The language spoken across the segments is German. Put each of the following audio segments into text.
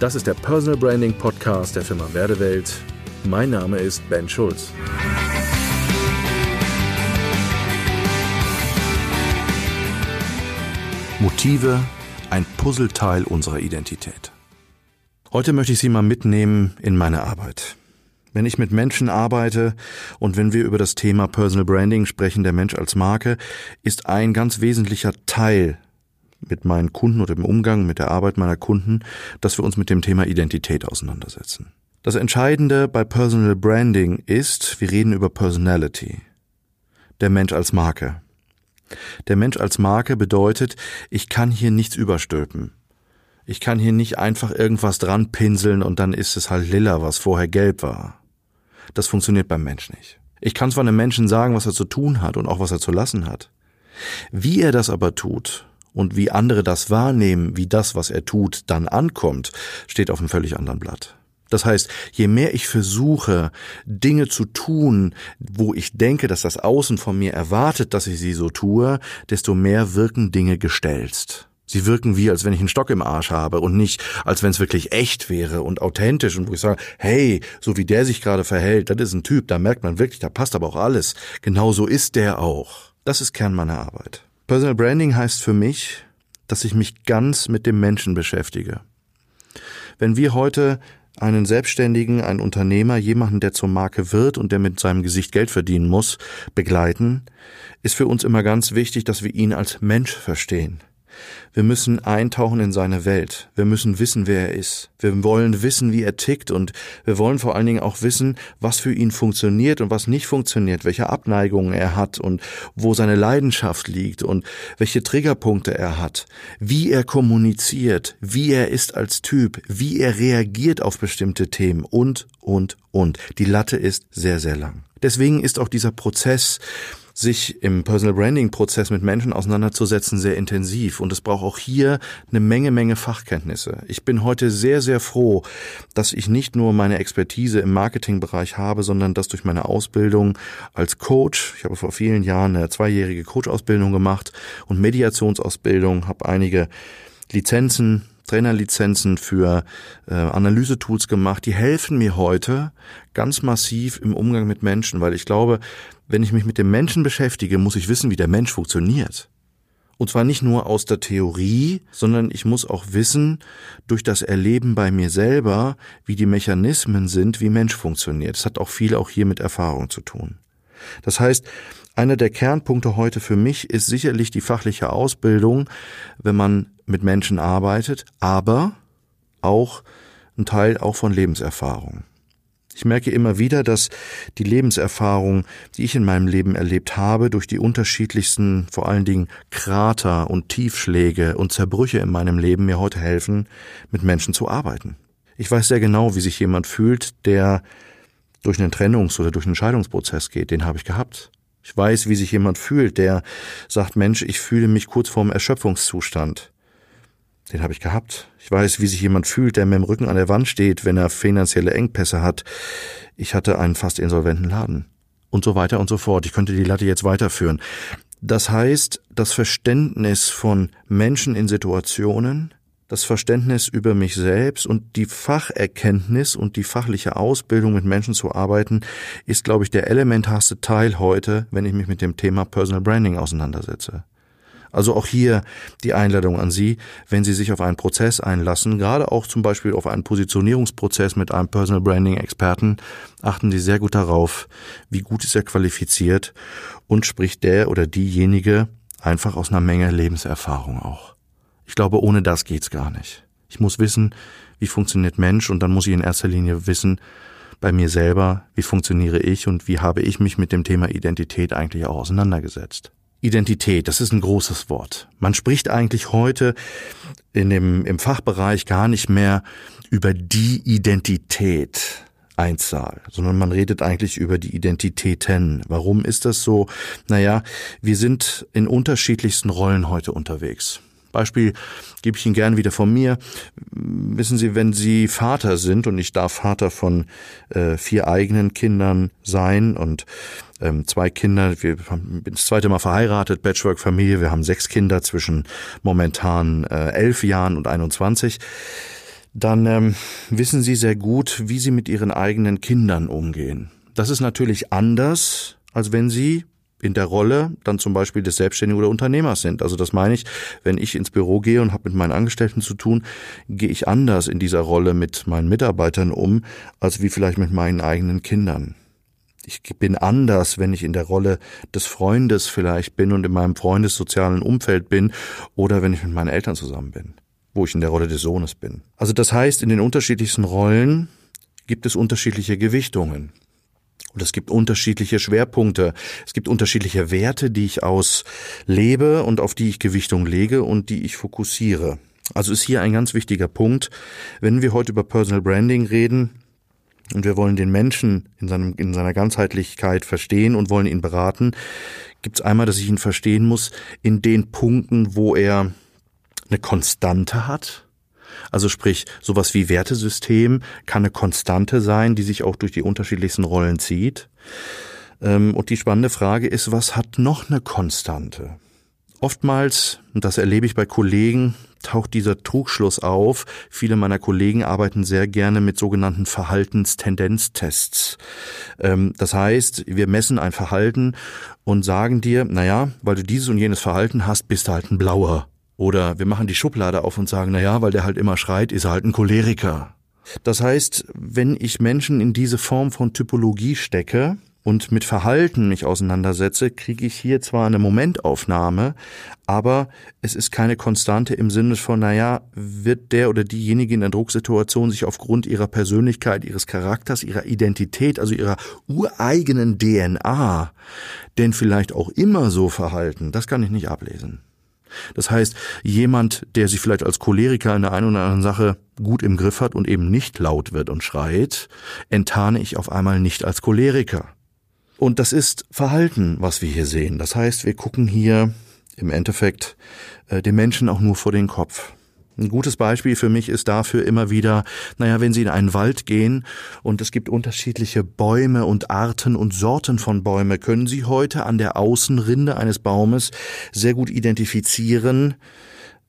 Das ist der Personal Branding Podcast der Firma Werdewelt. Mein Name ist Ben Schulz. Motive, ein Puzzleteil unserer Identität. Heute möchte ich Sie mal mitnehmen in meine Arbeit. Wenn ich mit Menschen arbeite und wenn wir über das Thema Personal Branding sprechen, der Mensch als Marke, ist ein ganz wesentlicher Teil mit meinen Kunden oder im Umgang mit der Arbeit meiner Kunden, dass wir uns mit dem Thema Identität auseinandersetzen. Das Entscheidende bei Personal Branding ist, wir reden über Personality. Der Mensch als Marke. Der Mensch als Marke bedeutet, ich kann hier nichts überstülpen. Ich kann hier nicht einfach irgendwas dran pinseln und dann ist es halt lila, was vorher gelb war. Das funktioniert beim Mensch nicht. Ich kann zwar einem Menschen sagen, was er zu tun hat und auch was er zu lassen hat. Wie er das aber tut und wie andere das wahrnehmen, wie das, was er tut, dann ankommt, steht auf einem völlig anderen Blatt. Das heißt, je mehr ich versuche, Dinge zu tun, wo ich denke, dass das Außen von mir erwartet, dass ich sie so tue, desto mehr wirken Dinge gestelzt. Sie wirken wie, als wenn ich einen Stock im Arsch habe und nicht, als wenn es wirklich echt wäre und authentisch und wo ich sage, hey, so wie der sich gerade verhält, das ist ein Typ, da merkt man wirklich, da passt aber auch alles. Genau so ist der auch. Das ist Kern meiner Arbeit. Personal Branding heißt für mich, dass ich mich ganz mit dem Menschen beschäftige. Wenn wir heute einen Selbstständigen, einen Unternehmer, jemanden, der zur Marke wird und der mit seinem Gesicht Geld verdienen muss, begleiten, ist für uns immer ganz wichtig, dass wir ihn als Mensch verstehen. Wir müssen eintauchen in seine Welt. Wir müssen wissen, wer er ist. Wir wollen wissen, wie er tickt und wir wollen vor allen Dingen auch wissen, was für ihn funktioniert und was nicht funktioniert, welche Abneigungen er hat und wo seine Leidenschaft liegt und welche Triggerpunkte er hat, wie er kommuniziert, wie er ist als Typ, wie er reagiert auf bestimmte Themen und, und, und. Die Latte ist sehr, sehr lang. Deswegen ist auch dieser Prozess sich im Personal Branding Prozess mit Menschen auseinanderzusetzen sehr intensiv. Und es braucht auch hier eine Menge, Menge Fachkenntnisse. Ich bin heute sehr, sehr froh, dass ich nicht nur meine Expertise im Marketingbereich habe, sondern dass durch meine Ausbildung als Coach, ich habe vor vielen Jahren eine zweijährige Coach-Ausbildung gemacht und Mediationsausbildung, habe einige Lizenzen Trainerlizenzen für äh, Analysetools gemacht, die helfen mir heute ganz massiv im Umgang mit Menschen, weil ich glaube, wenn ich mich mit dem Menschen beschäftige, muss ich wissen, wie der Mensch funktioniert. Und zwar nicht nur aus der Theorie, sondern ich muss auch wissen, durch das Erleben bei mir selber, wie die Mechanismen sind, wie Mensch funktioniert. Das hat auch viel auch hier mit Erfahrung zu tun. Das heißt, einer der Kernpunkte heute für mich ist sicherlich die fachliche Ausbildung, wenn man mit Menschen arbeitet, aber auch ein Teil auch von Lebenserfahrung. Ich merke immer wieder, dass die Lebenserfahrung, die ich in meinem Leben erlebt habe, durch die unterschiedlichsten, vor allen Dingen Krater und Tiefschläge und Zerbrüche in meinem Leben mir heute helfen, mit Menschen zu arbeiten. Ich weiß sehr genau, wie sich jemand fühlt, der durch einen Trennungs- oder durch einen Scheidungsprozess geht. Den habe ich gehabt. Ich weiß, wie sich jemand fühlt, der sagt, Mensch, ich fühle mich kurz vorm Erschöpfungszustand. Den habe ich gehabt. Ich weiß, wie sich jemand fühlt, der mit dem Rücken an der Wand steht, wenn er finanzielle Engpässe hat. Ich hatte einen fast insolventen Laden. Und so weiter und so fort. Ich könnte die Latte jetzt weiterführen. Das heißt, das Verständnis von Menschen in Situationen, das Verständnis über mich selbst und die Facherkenntnis und die fachliche Ausbildung mit Menschen zu arbeiten, ist, glaube ich, der elementarste Teil heute, wenn ich mich mit dem Thema Personal Branding auseinandersetze. Also auch hier die Einladung an Sie, wenn Sie sich auf einen Prozess einlassen, gerade auch zum Beispiel auf einen Positionierungsprozess mit einem Personal Branding Experten, achten Sie sehr gut darauf, wie gut ist er qualifiziert und spricht der oder diejenige einfach aus einer Menge Lebenserfahrung auch. Ich glaube, ohne das geht's gar nicht. Ich muss wissen, wie funktioniert Mensch und dann muss ich in erster Linie wissen, bei mir selber, wie funktioniere ich und wie habe ich mich mit dem Thema Identität eigentlich auch auseinandergesetzt. Identität, das ist ein großes Wort. Man spricht eigentlich heute in dem, im Fachbereich gar nicht mehr über die Identität Einzahl, sondern man redet eigentlich über die Identitäten. Warum ist das so? Naja, wir sind in unterschiedlichsten Rollen heute unterwegs. Beispiel gebe ich Ihnen gern wieder von mir. Wissen Sie, wenn Sie Vater sind und ich darf Vater von äh, vier eigenen Kindern sein und ähm, zwei Kinder, wir bin das zweite Mal verheiratet, Patchwork-Familie, wir haben sechs Kinder zwischen momentan äh, elf Jahren und 21 dann ähm, wissen Sie sehr gut, wie Sie mit Ihren eigenen Kindern umgehen. Das ist natürlich anders, als wenn Sie in der Rolle dann zum Beispiel des Selbstständigen oder Unternehmers sind. Also das meine ich, wenn ich ins Büro gehe und habe mit meinen Angestellten zu tun, gehe ich anders in dieser Rolle mit meinen Mitarbeitern um, als wie vielleicht mit meinen eigenen Kindern. Ich bin anders, wenn ich in der Rolle des Freundes vielleicht bin und in meinem freundessozialen Umfeld bin oder wenn ich mit meinen Eltern zusammen bin, wo ich in der Rolle des Sohnes bin. Also das heißt, in den unterschiedlichsten Rollen gibt es unterschiedliche Gewichtungen. Und es gibt unterschiedliche Schwerpunkte. Es gibt unterschiedliche Werte, die ich auslebe und auf die ich Gewichtung lege und die ich fokussiere. Also ist hier ein ganz wichtiger Punkt. Wenn wir heute über Personal Branding reden, und wir wollen den Menschen in, seinem, in seiner Ganzheitlichkeit verstehen und wollen ihn beraten, gibt es einmal, dass ich ihn verstehen muss in den Punkten, wo er eine Konstante hat. Also sprich, sowas wie Wertesystem kann eine Konstante sein, die sich auch durch die unterschiedlichsten Rollen zieht. Ähm, und die spannende Frage ist, was hat noch eine Konstante? Oftmals, und das erlebe ich bei Kollegen, taucht dieser Trugschluss auf. Viele meiner Kollegen arbeiten sehr gerne mit sogenannten Verhaltenstendenztests. Ähm, das heißt, wir messen ein Verhalten und sagen dir, naja, weil du dieses und jenes Verhalten hast, bist du halt ein Blauer. Oder wir machen die Schublade auf und sagen, naja, weil der halt immer schreit, ist er halt ein Choleriker. Das heißt, wenn ich Menschen in diese Form von Typologie stecke, und mit Verhalten mich auseinandersetze, kriege ich hier zwar eine Momentaufnahme, aber es ist keine Konstante im Sinne von, naja, wird der oder diejenige in der Drucksituation sich aufgrund ihrer Persönlichkeit, ihres Charakters, ihrer Identität, also ihrer ureigenen DNA, denn vielleicht auch immer so verhalten, das kann ich nicht ablesen. Das heißt, jemand, der sich vielleicht als Choleriker in der einen oder anderen Sache gut im Griff hat und eben nicht laut wird und schreit, enttarne ich auf einmal nicht als Choleriker. Und das ist Verhalten, was wir hier sehen. Das heißt, wir gucken hier im Endeffekt äh, den Menschen auch nur vor den Kopf. Ein gutes Beispiel für mich ist dafür immer wieder, naja, wenn Sie in einen Wald gehen und es gibt unterschiedliche Bäume und Arten und Sorten von Bäume, können Sie heute an der Außenrinde eines Baumes sehr gut identifizieren,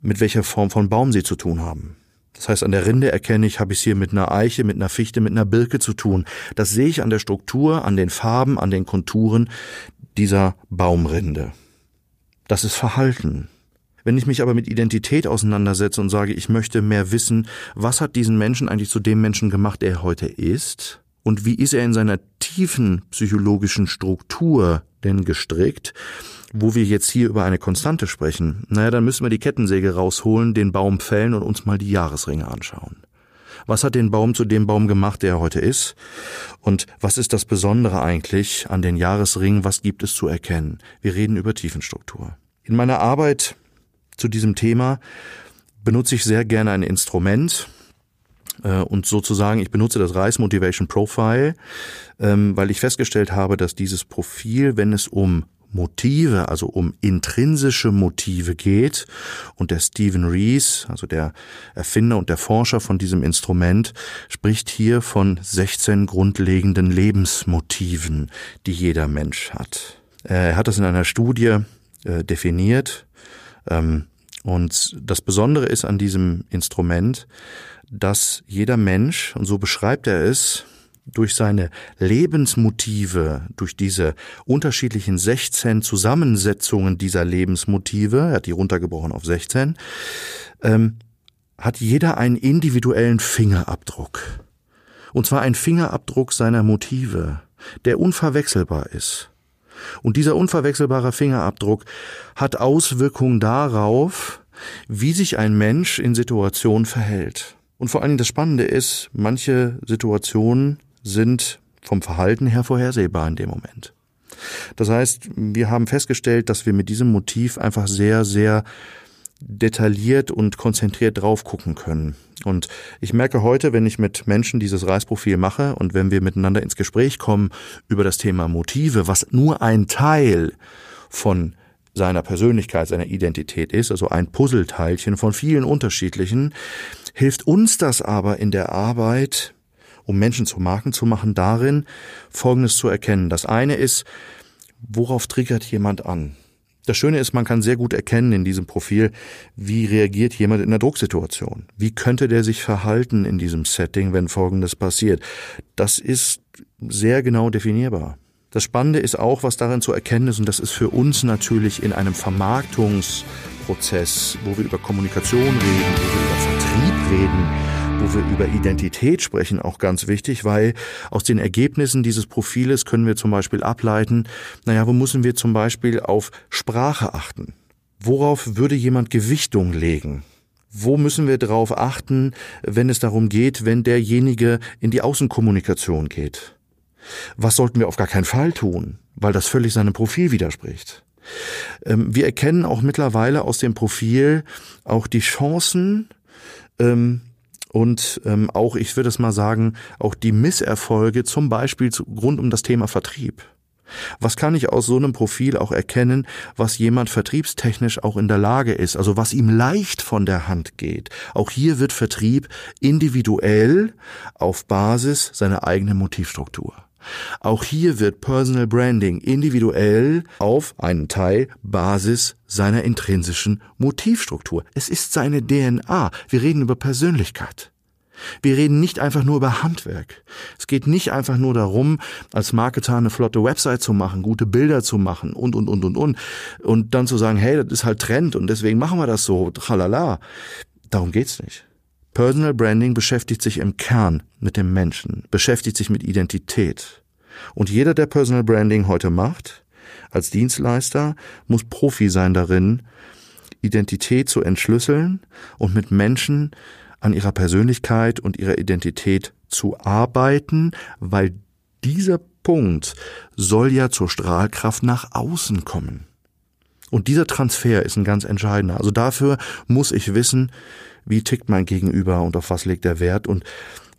mit welcher Form von Baum Sie zu tun haben. Das heißt, an der Rinde erkenne ich, habe ich es hier mit einer Eiche, mit einer Fichte, mit einer Birke zu tun. Das sehe ich an der Struktur, an den Farben, an den Konturen dieser Baumrinde. Das ist Verhalten. Wenn ich mich aber mit Identität auseinandersetze und sage, ich möchte mehr wissen, was hat diesen Menschen eigentlich zu dem Menschen gemacht, der er heute ist? Und wie ist er in seiner tiefen psychologischen Struktur denn gestrickt? Wo wir jetzt hier über eine Konstante sprechen, naja, dann müssen wir die Kettensäge rausholen, den Baum fällen und uns mal die Jahresringe anschauen. Was hat den Baum zu dem Baum gemacht, der er heute ist? Und was ist das Besondere eigentlich an den Jahresringen? Was gibt es zu erkennen? Wir reden über Tiefenstruktur. In meiner Arbeit zu diesem Thema benutze ich sehr gerne ein Instrument, äh, und sozusagen, ich benutze das Reis Motivation Profile, ähm, weil ich festgestellt habe, dass dieses Profil, wenn es um Motive, also um intrinsische Motive geht. Und der Stephen Rees, also der Erfinder und der Forscher von diesem Instrument, spricht hier von 16 grundlegenden Lebensmotiven, die jeder Mensch hat. Er hat das in einer Studie äh, definiert. Ähm, und das Besondere ist an diesem Instrument, dass jeder Mensch, und so beschreibt er es, durch seine Lebensmotive, durch diese unterschiedlichen 16 Zusammensetzungen dieser Lebensmotive, er hat die runtergebrochen auf 16, ähm, hat jeder einen individuellen Fingerabdruck. Und zwar ein Fingerabdruck seiner Motive, der unverwechselbar ist. Und dieser unverwechselbare Fingerabdruck hat Auswirkungen darauf, wie sich ein Mensch in Situationen verhält. Und vor allen Dingen das Spannende ist, manche Situationen sind vom Verhalten her vorhersehbar in dem Moment. Das heißt, wir haben festgestellt, dass wir mit diesem Motiv einfach sehr, sehr detailliert und konzentriert drauf gucken können. Und ich merke heute, wenn ich mit Menschen dieses Reisprofil mache und wenn wir miteinander ins Gespräch kommen über das Thema Motive, was nur ein Teil von seiner Persönlichkeit, seiner Identität ist, also ein Puzzleteilchen von vielen unterschiedlichen, hilft uns das aber in der Arbeit, um Menschen zu Marken zu machen, darin, Folgendes zu erkennen. Das eine ist, worauf triggert jemand an? Das Schöne ist, man kann sehr gut erkennen in diesem Profil, wie reagiert jemand in einer Drucksituation. Wie könnte der sich verhalten in diesem Setting, wenn Folgendes passiert. Das ist sehr genau definierbar. Das Spannende ist auch, was darin zu erkennen ist, und das ist für uns natürlich in einem Vermarktungsprozess, wo wir über Kommunikation reden, wo wir über Vertrieb reden, wo wir über Identität sprechen, auch ganz wichtig, weil aus den Ergebnissen dieses Profiles können wir zum Beispiel ableiten, naja, wo müssen wir zum Beispiel auf Sprache achten? Worauf würde jemand Gewichtung legen? Wo müssen wir darauf achten, wenn es darum geht, wenn derjenige in die Außenkommunikation geht? Was sollten wir auf gar keinen Fall tun, weil das völlig seinem Profil widerspricht? Ähm, wir erkennen auch mittlerweile aus dem Profil auch die Chancen, ähm, und ähm, auch, ich würde es mal sagen, auch die Misserfolge zum Beispiel zu, rund um das Thema Vertrieb. Was kann ich aus so einem Profil auch erkennen, was jemand vertriebstechnisch auch in der Lage ist, also was ihm leicht von der Hand geht? Auch hier wird Vertrieb individuell auf Basis seiner eigenen Motivstruktur. Auch hier wird Personal Branding individuell auf einen Teil Basis seiner intrinsischen Motivstruktur. Es ist seine DNA. Wir reden über Persönlichkeit. Wir reden nicht einfach nur über Handwerk. Es geht nicht einfach nur darum, als Marketer eine flotte Website zu machen, gute Bilder zu machen und, und, und, und, und. Und dann zu sagen, hey, das ist halt Trend und deswegen machen wir das so, tralala. Darum geht's nicht. Personal Branding beschäftigt sich im Kern mit dem Menschen, beschäftigt sich mit Identität. Und jeder, der Personal Branding heute macht, als Dienstleister, muss Profi sein darin, Identität zu entschlüsseln und mit Menschen an ihrer Persönlichkeit und ihrer Identität zu arbeiten, weil dieser Punkt soll ja zur Strahlkraft nach außen kommen. Und dieser Transfer ist ein ganz entscheidender. Also dafür muss ich wissen, wie tickt mein Gegenüber und auf was legt er Wert und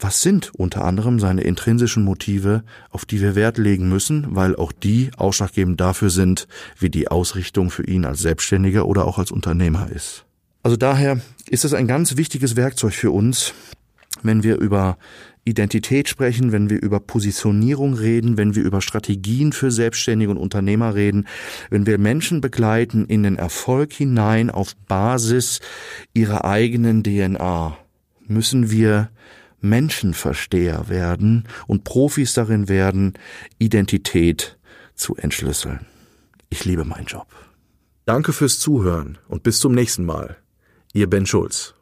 was sind unter anderem seine intrinsischen Motive, auf die wir Wert legen müssen, weil auch die ausschlaggebend dafür sind, wie die Ausrichtung für ihn als Selbstständiger oder auch als Unternehmer ist. Also daher ist es ein ganz wichtiges Werkzeug für uns, wenn wir über Identität sprechen, wenn wir über Positionierung reden, wenn wir über Strategien für Selbstständige und Unternehmer reden, wenn wir Menschen begleiten in den Erfolg hinein auf Basis ihrer eigenen DNA, müssen wir Menschenversteher werden und Profis darin werden, Identität zu entschlüsseln. Ich liebe meinen Job. Danke fürs Zuhören und bis zum nächsten Mal. Ihr Ben Schulz.